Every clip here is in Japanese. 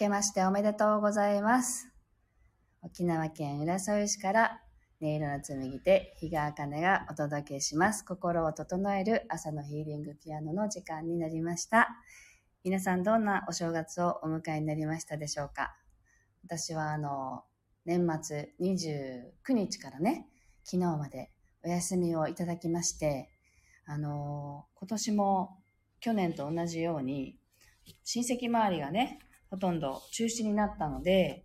明けましておめでとうございます。沖縄県浦添市から音色の紡手、日川茜がお届けします。心を整える朝のヒーリングピアノの時間になりました。皆さんどんなお正月をお迎えになりましたでしょうか私はあの、年末29日からね、昨日までお休みをいただきまして、あの、今年も去年と同じように、親戚周りがね、ほとんど中止になったので、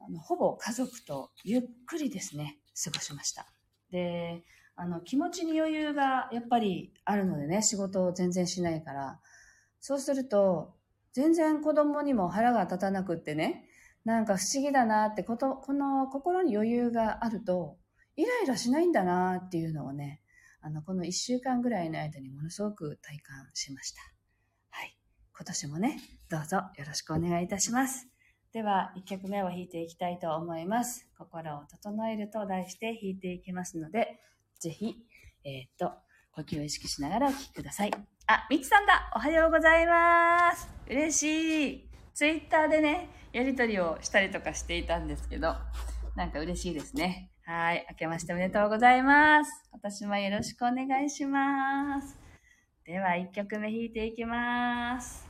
あのほぼ家族とゆっくりですね、過ごしました。で、あの、気持ちに余裕がやっぱりあるのでね、仕事を全然しないから、そうすると、全然子供にも腹が立たなくってね、なんか不思議だなってこと、この心に余裕があると、イライラしないんだなっていうのをね、あの、この一週間ぐらいの間にものすごく体感しました。今年もね、どうぞよろしくお願いいたします。では、一曲目を弾いていきたいと思います。心を整えると題して弾いていきますので、ぜひ、えーっと、呼吸を意識しながらお聴きください。あ、みちさんだおはようございます嬉しいツイッターでね、やりとりをしたりとかしていたんですけど、なんか嬉しいですね。はい。明けましておめでとうございます。私もよろしくお願いします。では、1曲目弾いていきます。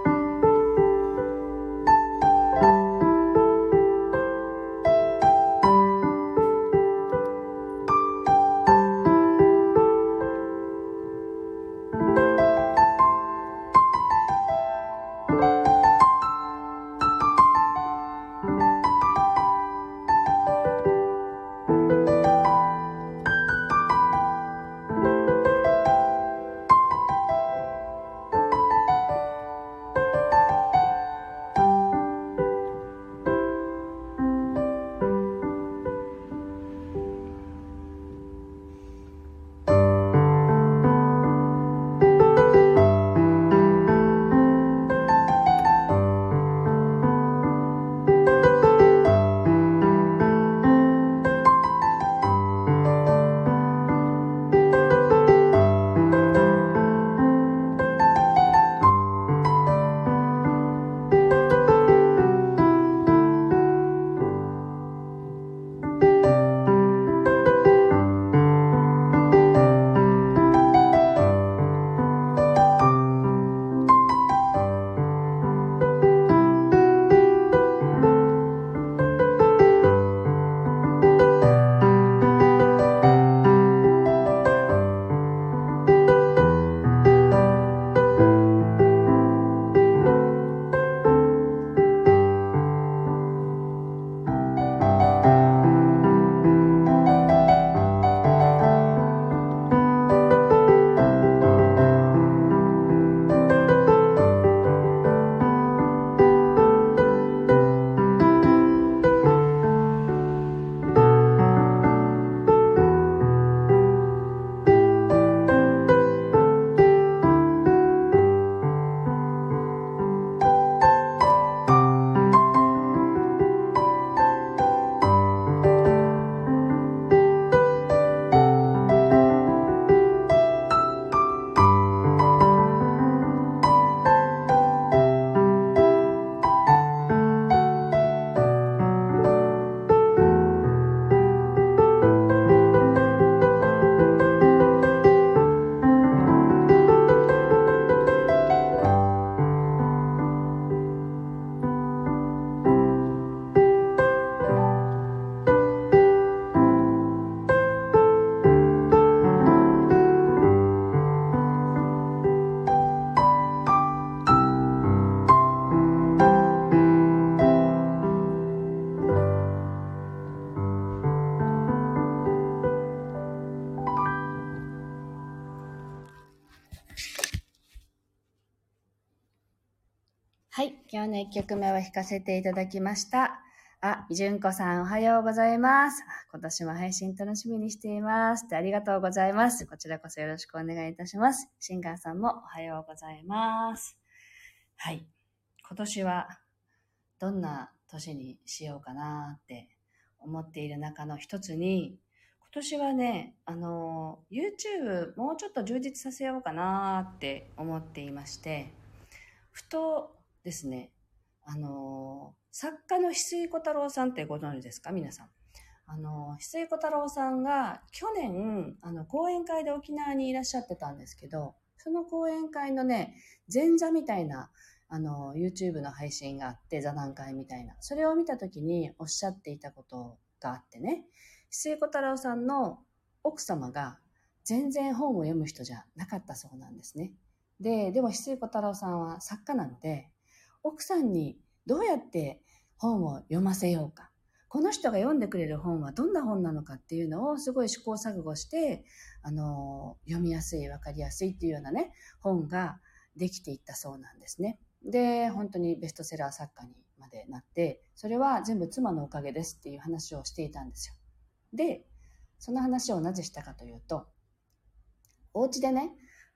1曲目を弾かせていただきました。あ、じゅんこさんおはようございます。今年も配信楽しみにしています。でありがとうございます。こちらこそよろしくお願いいたします。シンガーさんもおはようございます。はい。今年はどんな年にしようかなって思っている中の一つに、今年はね、あの、YouTube もうちょっと充実させようかなって思っていまして、ふとですね、あの、作家の翡翠小太郎さんってご存知ですか？皆さん。あの、翡翠小太郎さんが去年、あの、講演会で沖縄にいらっしゃってたんですけど、その講演会のね、前座みたいな、あの、YouTube の配信があって、座談会みたいな。それを見たときにおっしゃっていたことがあってね、翡翠小太郎さんの奥様が全然本を読む人じゃなかったそうなんですね。で、でも翡翠小太郎さんは作家なので、奥さんにどうやって本を読ませようか。この人が読んでくれる本はどんな本なのかっていうのをすごい試行錯誤して、あの、読みやすい、わかりやすいっていうようなね、本ができていったそうなんですね。で、本当にベストセラー作家にまでなって、それは全部妻のおかげですっていう話をしていたんですよ。で、その話をなぜしたかというと、お家でね、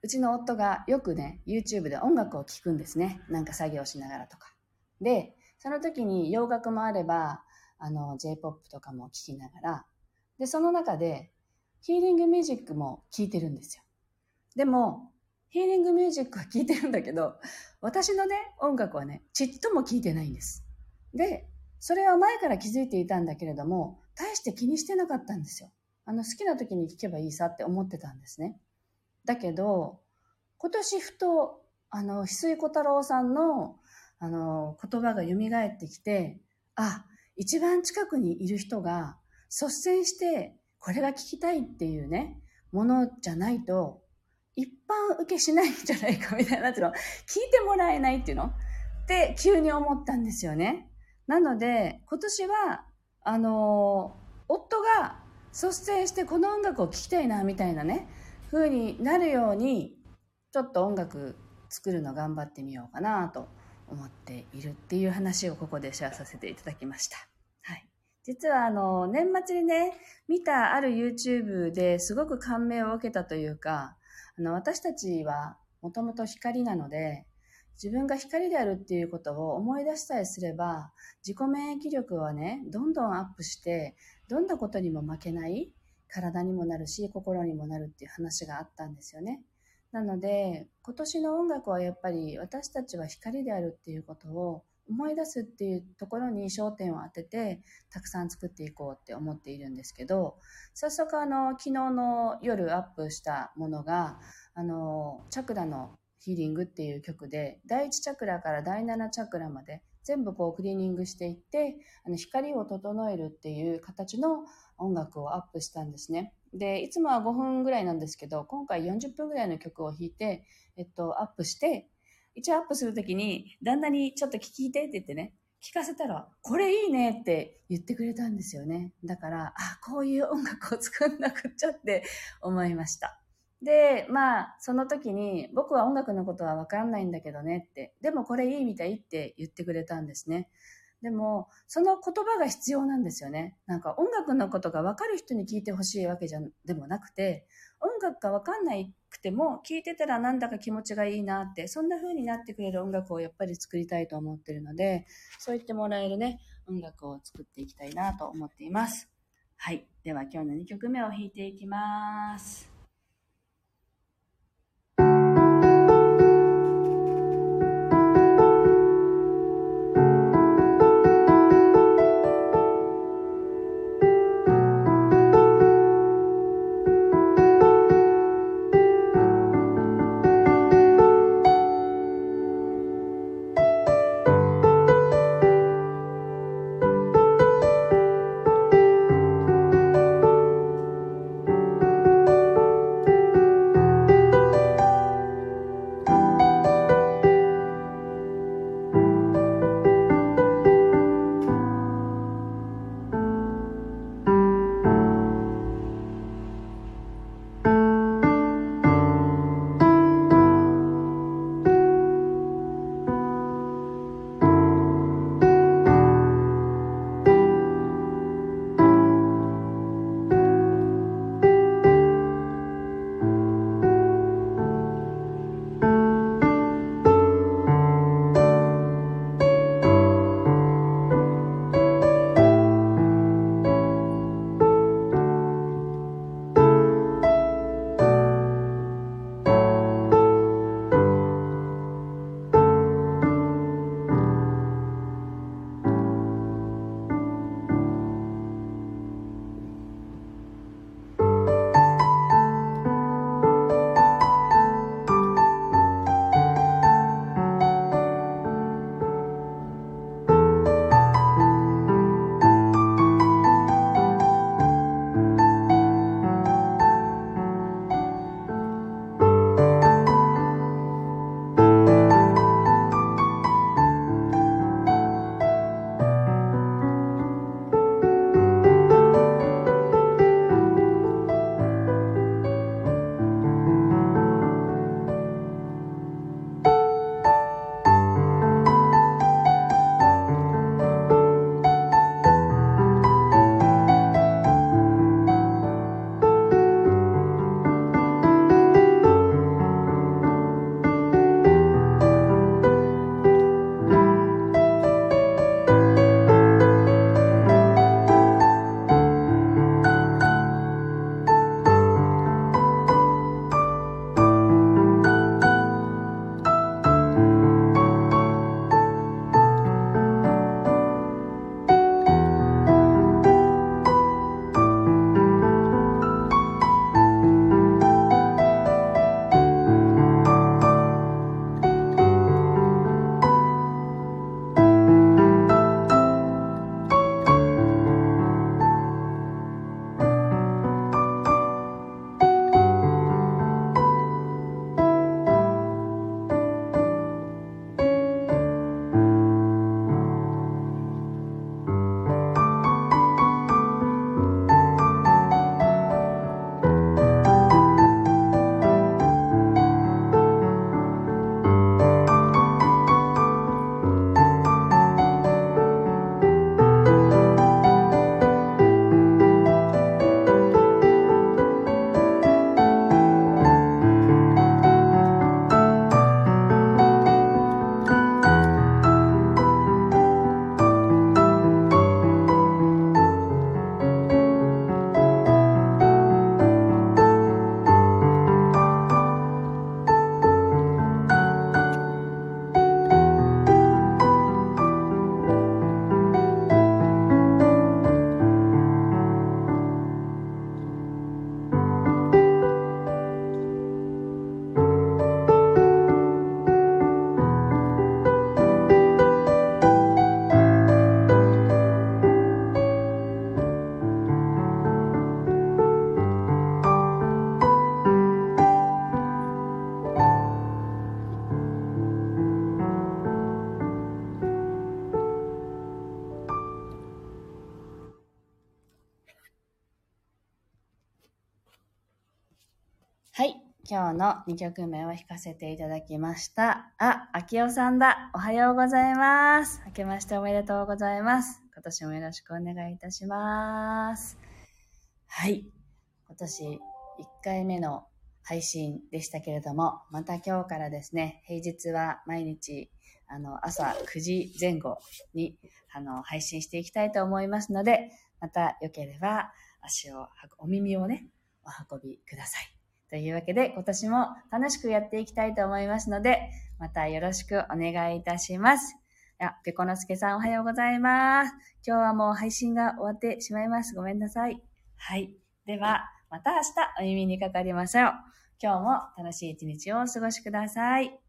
うちの夫がよくね、YouTube で音楽を聴くんですね。なんか作業しながらとか。で、その時に洋楽もあれば、あの、J-POP とかも聴きながら、で、その中で、ヒーリングミュージックも聴いてるんですよ。でも、ヒーリングミュージックは聴いてるんだけど、私のね、音楽はね、ちっとも聴いてないんです。で、それは前から気づいていたんだけれども、大して気にしてなかったんですよ。あの、好きな時に聴けばいいさって思ってたんですね。だけど、今年ふと、あの、翡翠小太郎さんの、あの、言葉が蘇ってきて、あ、一番近くにいる人が率先してこれが聞きたいっていうね、ものじゃないと、一般受けしないんじゃないかみたいなの、聞いてもらえないっていうの？って急に思ったんですよね。なので、今年は、あの、夫が率先してこの音楽を聴きたいな、みたいなね、風になるように、ちょっと音楽作るの頑張ってみようかなと思っているっていう話をここでシェアさせていただきました。はい。実はあの、年末にね、見たある YouTube ですごく感銘を受けたというか、あの、私たちはもともと光なので、自分が光であるっていうことを思い出しさえすれば、自己免疫力はね、どんどんアップして、どんなことにも負けない体にもなるし、心にもなるっていう話があったんですよね。なので、今年の音楽はやっぱり私たちは光であるっていうことを思い出すっていうところに焦点を当てて、たくさん作っていこうって思っているんですけど、早速あの、昨日の夜アップしたものが、あの、チャクラのヒーリングっていう曲で、第1チャクラから第7チャクラまで全部こうクリーニングしていって、あの光を整えるっていう形の音楽をアップしたんですね。で、いつもは5分ぐらいなんですけど、今回40分ぐらいの曲を弾いて、えっと、アップして、一応アップするときに、旦那にちょっと聞いてって言ってね、聞かせたら、これいいねって言ってくれたんですよね。だから、あ、こういう音楽を作んなくっちゃって思いました。で、まあ、その時に、僕は音楽のことはわかんないんだけどねって、でもこれいいみたいって言ってくれたんですね。でも、その言葉が必要なんですよね。なんか音楽のことが分かる人に聞いてほしいわけじゃ、でもなくて、音楽が分かんないくても、聞いてたらなんだか気持ちがいいなって、そんな風になってくれる音楽をやっぱり作りたいと思ってるので、そう言ってもらえるね、音楽を作っていきたいなと思っています。はい。では今日の2曲目を弾いていきます。今日の2曲目を弾かせていただきました。あ、秋代さんだ。おはようございます。明けましておめでとうございます。今年もよろしくお願いいたします。はい。今年1回目の配信でしたけれども、また今日からですね、平日は毎日、あの、朝9時前後に、あの、配信していきたいと思いますので、また良ければ足を、お耳をね、お運びください。というわけで、今年も楽しくやっていきたいと思いますので、またよろしくお願いいたします。あ、ペコのすけさんおはようございます。今日はもう配信が終わってしまいます。ごめんなさい。はい。では、また明日お耳にかかりましょう。今日も楽しい一日をお過ごしください。